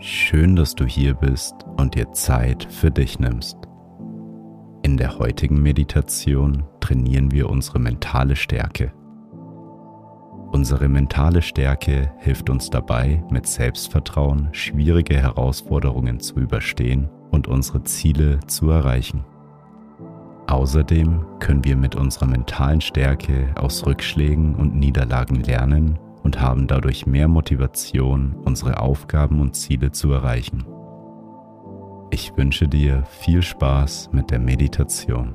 Schön, dass du hier bist und dir Zeit für dich nimmst. In der heutigen Meditation trainieren wir unsere mentale Stärke. Unsere mentale Stärke hilft uns dabei, mit Selbstvertrauen schwierige Herausforderungen zu überstehen und unsere Ziele zu erreichen. Außerdem können wir mit unserer mentalen Stärke aus Rückschlägen und Niederlagen lernen und haben dadurch mehr Motivation, unsere Aufgaben und Ziele zu erreichen. Ich wünsche dir viel Spaß mit der Meditation.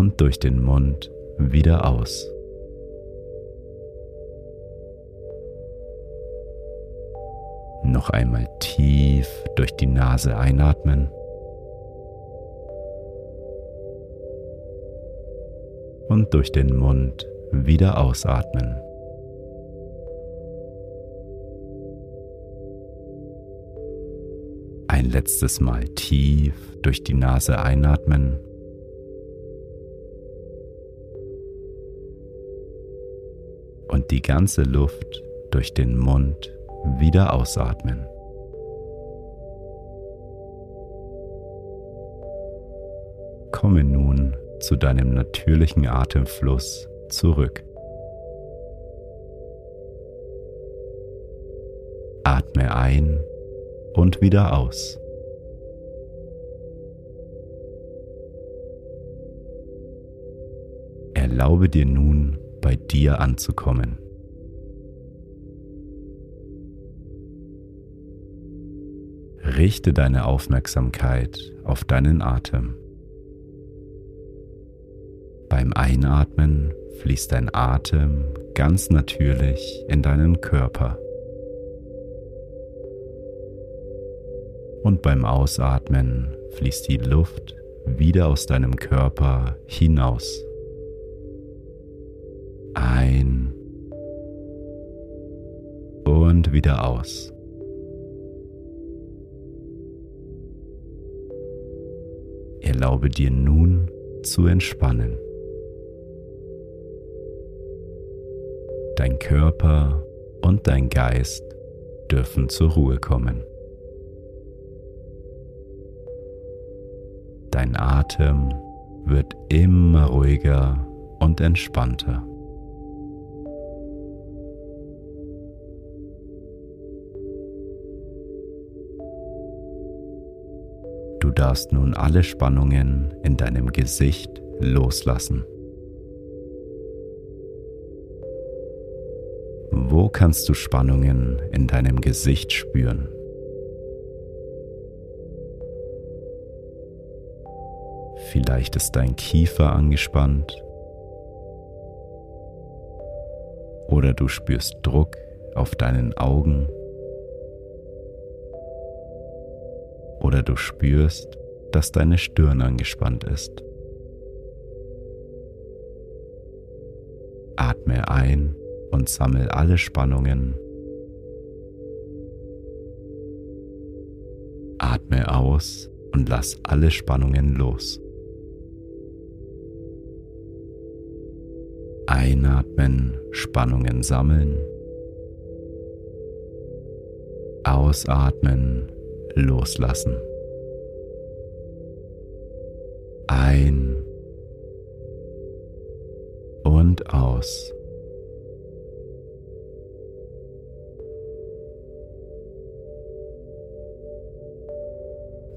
und durch den Mund wieder aus. Noch einmal tief durch die Nase einatmen. Und durch den Mund wieder ausatmen. Ein letztes Mal tief durch die Nase einatmen die ganze Luft durch den Mund wieder ausatmen. Komme nun zu deinem natürlichen Atemfluss zurück. Atme ein und wieder aus. Erlaube dir nun bei dir anzukommen. Richte deine Aufmerksamkeit auf deinen Atem. Beim Einatmen fließt dein Atem ganz natürlich in deinen Körper. Und beim Ausatmen fließt die Luft wieder aus deinem Körper hinaus ein und wieder aus. Erlaube dir nun zu entspannen. Dein Körper und dein Geist dürfen zur Ruhe kommen. Dein Atem wird immer ruhiger und entspannter. Darfst nun alle Spannungen in deinem Gesicht loslassen. Wo kannst du Spannungen in deinem Gesicht spüren? Vielleicht ist dein Kiefer angespannt oder du spürst Druck auf deinen Augen oder du spürst, dass deine Stirn angespannt ist. Atme ein und sammel alle Spannungen. Atme aus und lass alle Spannungen los. Einatmen, Spannungen sammeln. Ausatmen, loslassen. Ein und aus.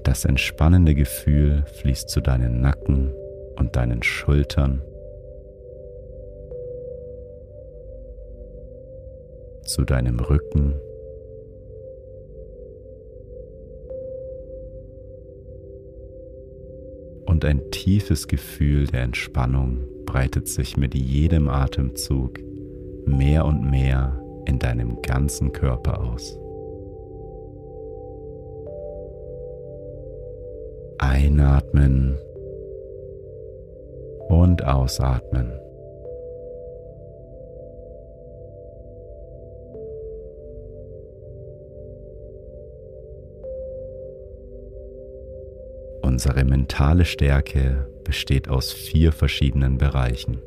Das entspannende Gefühl fließt zu deinen Nacken und deinen Schultern, zu deinem Rücken, und ein tiefes Gefühl der Entspannung breitet sich mit jedem Atemzug mehr und mehr in deinem ganzen Körper aus. Einatmen und ausatmen. Unsere mentale Stärke besteht aus vier verschiedenen Bereichen.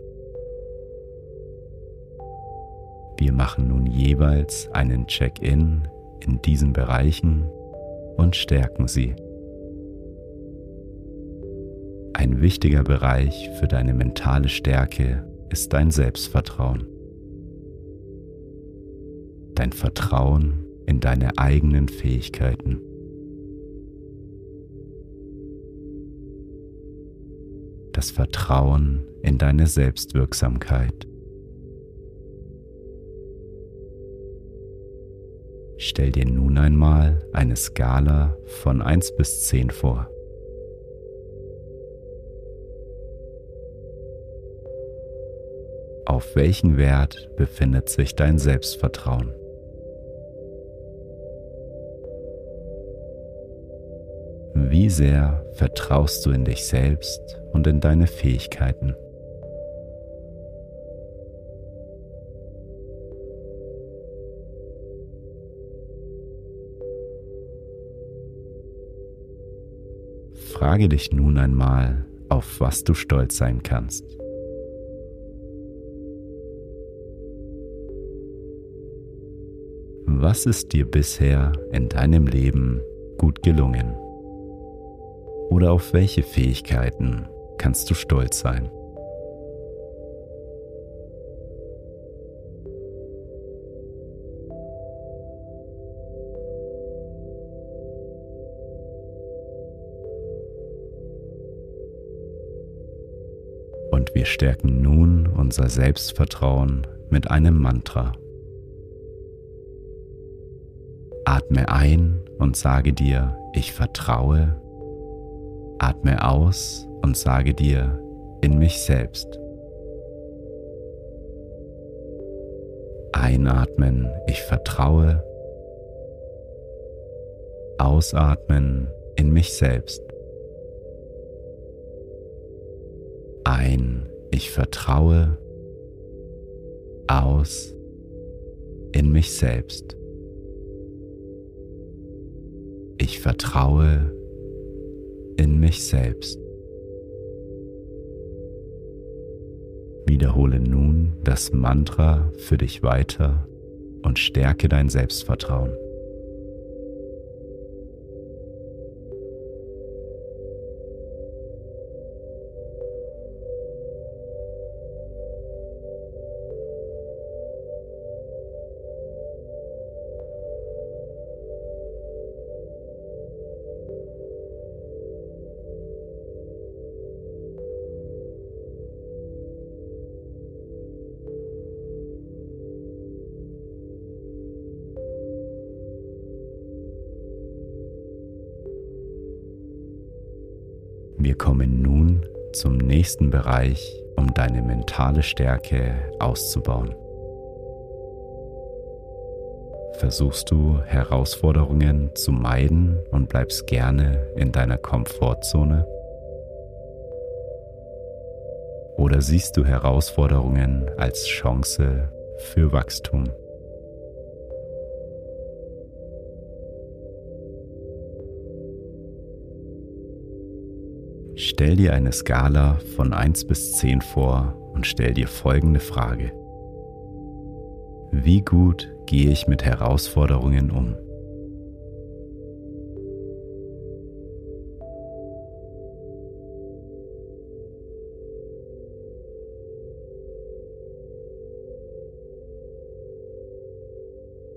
Wir machen nun jeweils einen Check-in in diesen Bereichen und stärken sie. Ein wichtiger Bereich für deine mentale Stärke ist dein Selbstvertrauen. Dein Vertrauen in deine eigenen Fähigkeiten. Das Vertrauen in deine Selbstwirksamkeit. Stell dir nun einmal eine Skala von 1 bis 10 vor. Auf welchen Wert befindet sich dein Selbstvertrauen? Wie sehr vertraust du in dich selbst und in deine Fähigkeiten? Frage dich nun einmal, auf was du stolz sein kannst. Was ist dir bisher in deinem Leben gut gelungen? Oder auf welche Fähigkeiten kannst du stolz sein? Und wir stärken nun unser Selbstvertrauen mit einem Mantra. Atme ein und sage dir, ich vertraue. Atme aus und sage dir, in mich selbst. Einatmen, ich vertraue. Ausatmen, in mich selbst. Ein, ich vertraue. Aus, in mich selbst. Ich vertraue in mich selbst. Wiederhole nun das Mantra für dich weiter und stärke dein Selbstvertrauen. Wir kommen nun zum nächsten Bereich, um deine mentale Stärke auszubauen. Versuchst du Herausforderungen zu meiden und bleibst gerne in deiner Komfortzone? Oder siehst du Herausforderungen als Chance für Wachstum? Stell dir eine Skala von 1 bis 10 vor und stell dir folgende Frage. Wie gut gehe ich mit Herausforderungen um?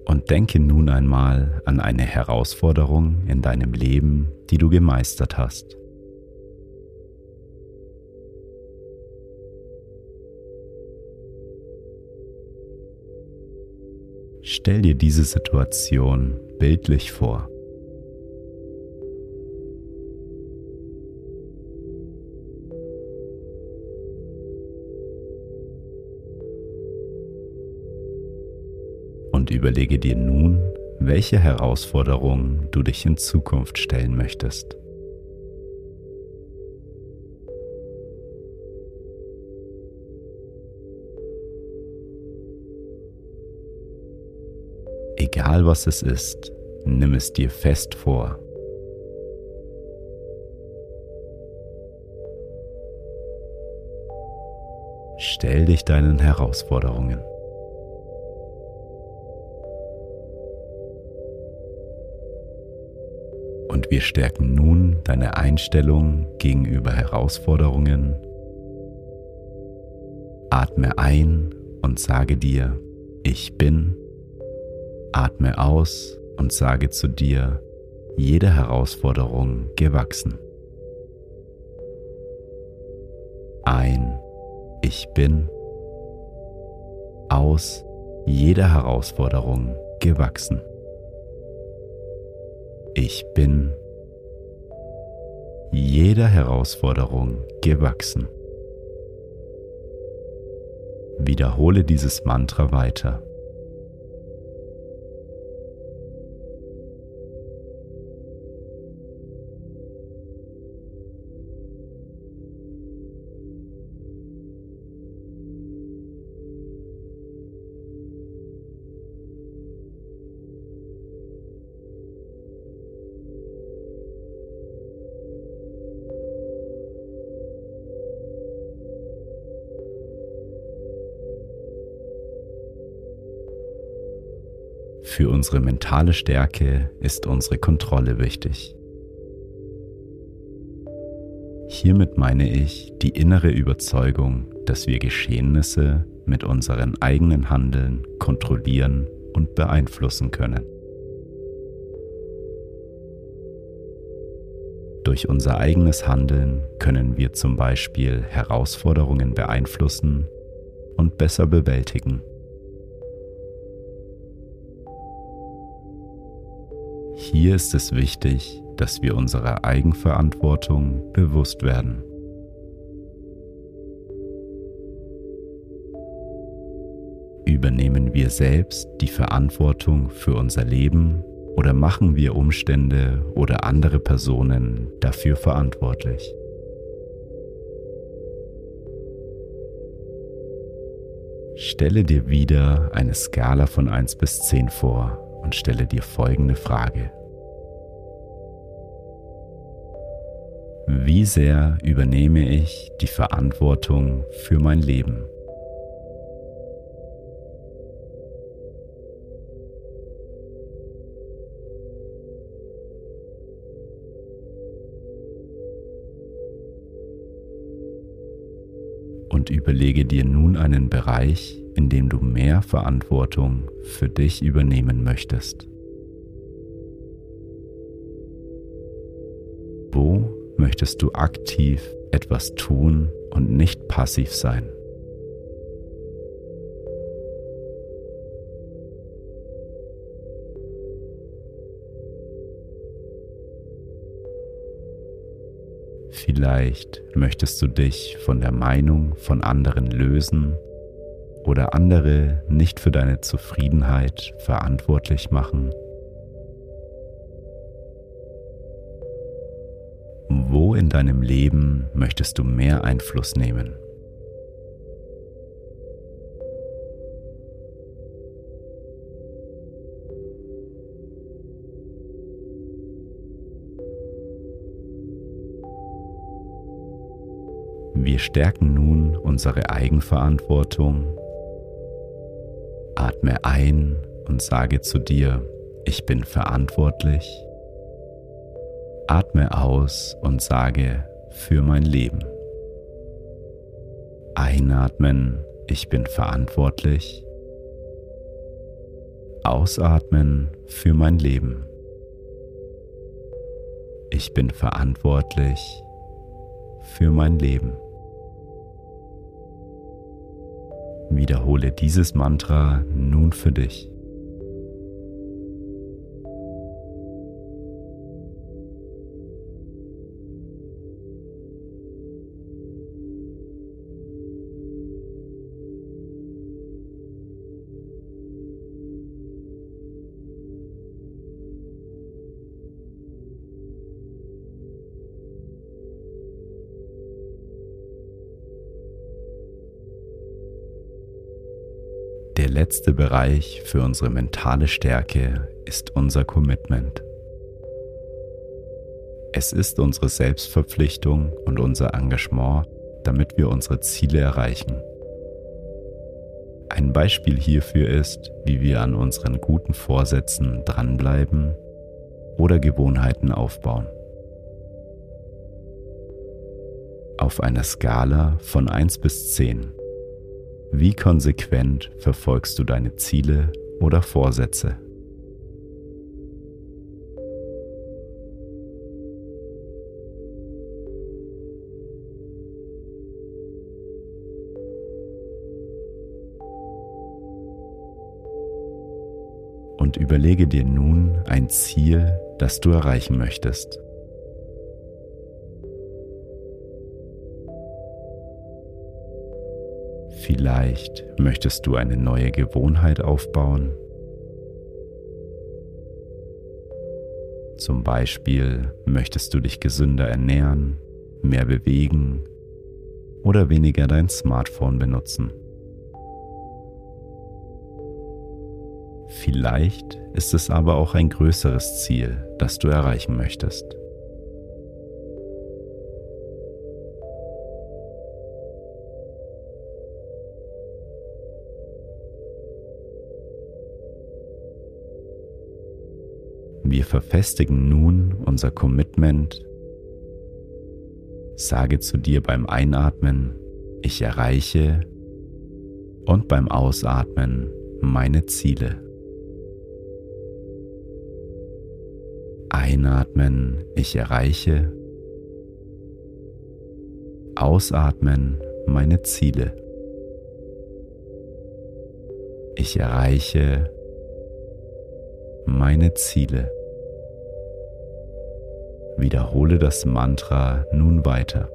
Und denke nun einmal an eine Herausforderung in deinem Leben, die du gemeistert hast. Stell dir diese Situation bildlich vor. Und überlege dir nun, welche Herausforderungen du dich in Zukunft stellen möchtest. Egal was es ist, nimm es dir fest vor. Stell dich deinen Herausforderungen. Und wir stärken nun deine Einstellung gegenüber Herausforderungen. Atme ein und sage dir, ich bin Atme aus und sage zu dir, jede Herausforderung gewachsen. Ein, ich bin. Aus, jede Herausforderung gewachsen. Ich bin jeder Herausforderung gewachsen. Wiederhole dieses Mantra weiter. Für unsere mentale Stärke ist unsere Kontrolle wichtig. Hiermit meine ich die innere Überzeugung, dass wir Geschehnisse mit unseren eigenen Handeln kontrollieren und beeinflussen können. Durch unser eigenes Handeln können wir zum Beispiel Herausforderungen beeinflussen und besser bewältigen. Hier ist es wichtig, dass wir unserer Eigenverantwortung bewusst werden. Übernehmen wir selbst die Verantwortung für unser Leben oder machen wir Umstände oder andere Personen dafür verantwortlich? Stelle dir wieder eine Skala von 1 bis 10 vor und stelle dir folgende Frage. Wie sehr übernehme ich die Verantwortung für mein Leben? Und überlege dir nun einen Bereich, in dem du mehr Verantwortung für dich übernehmen möchtest. Wo möchtest du aktiv etwas tun und nicht passiv sein? Vielleicht möchtest du dich von der Meinung von anderen lösen oder andere nicht für deine Zufriedenheit verantwortlich machen? In deinem Leben möchtest du mehr Einfluss nehmen? Wir stärken nun unsere Eigenverantwortung. Atme ein und sage zu dir, ich bin verantwortlich. Atme aus und sage für mein Leben. Einatmen, ich bin verantwortlich. Ausatmen für mein Leben. Ich bin verantwortlich für mein Leben. Wiederhole dieses Mantra nun für dich. Letzte Bereich für unsere mentale Stärke ist unser Commitment. Es ist unsere Selbstverpflichtung und unser Engagement, damit wir unsere Ziele erreichen. Ein Beispiel hierfür ist, wie wir an unseren guten Vorsätzen dranbleiben oder Gewohnheiten aufbauen. Auf einer Skala von 1 bis 10 wie konsequent verfolgst du deine Ziele oder Vorsätze? Und überlege dir nun ein Ziel, das du erreichen möchtest. Vielleicht möchtest du eine neue Gewohnheit aufbauen. Zum Beispiel möchtest du dich gesünder ernähren, mehr bewegen oder weniger dein Smartphone benutzen. Vielleicht ist es aber auch ein größeres Ziel, das du erreichen möchtest. Wir verfestigen nun unser Commitment. Sage zu dir beim Einatmen, ich erreiche und beim Ausatmen meine Ziele. Einatmen, ich erreiche. Ausatmen, meine Ziele. Ich erreiche meine Ziele. Wiederhole das Mantra nun weiter.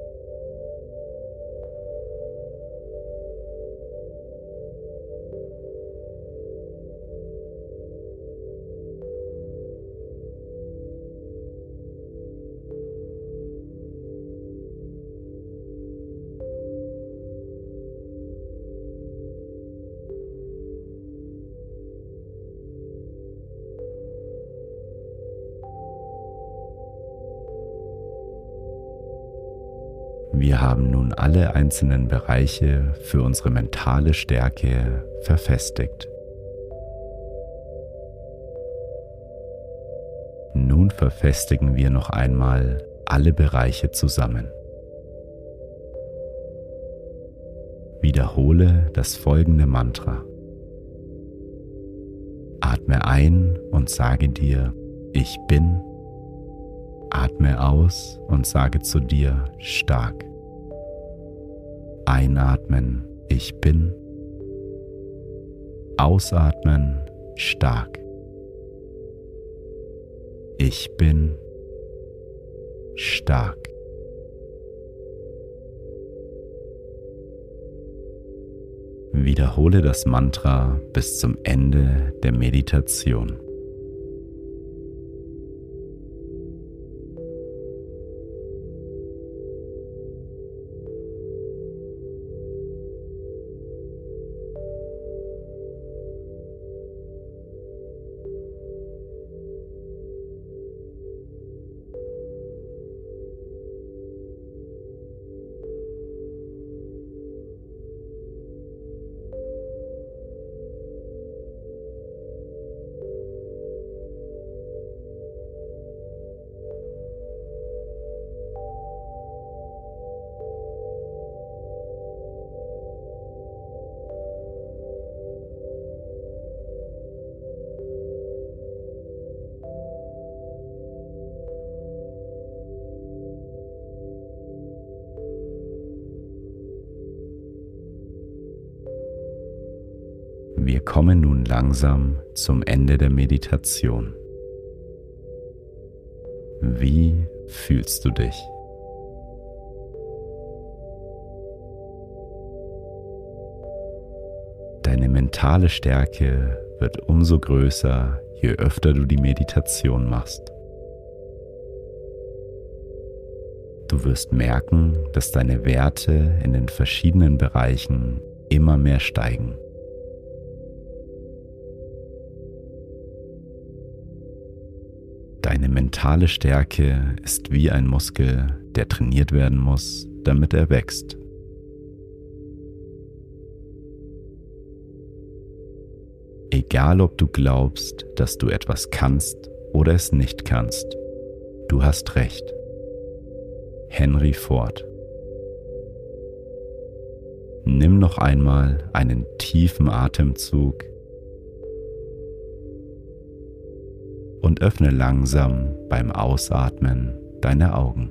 Wir haben nun alle einzelnen Bereiche für unsere mentale Stärke verfestigt. Nun verfestigen wir noch einmal alle Bereiche zusammen. Wiederhole das folgende Mantra. Atme ein und sage dir, ich bin Atme aus und sage zu dir stark. Einatmen, ich bin. Ausatmen, stark. Ich bin stark. Wiederhole das Mantra bis zum Ende der Meditation. Kommen nun langsam zum Ende der Meditation. Wie fühlst du dich? Deine mentale Stärke wird umso größer, je öfter du die Meditation machst. Du wirst merken, dass deine Werte in den verschiedenen Bereichen immer mehr steigen. Deine mentale Stärke ist wie ein Muskel, der trainiert werden muss, damit er wächst. Egal ob du glaubst, dass du etwas kannst oder es nicht kannst, du hast recht. Henry Ford Nimm noch einmal einen tiefen Atemzug und öffne langsam beim Ausatmen deine Augen.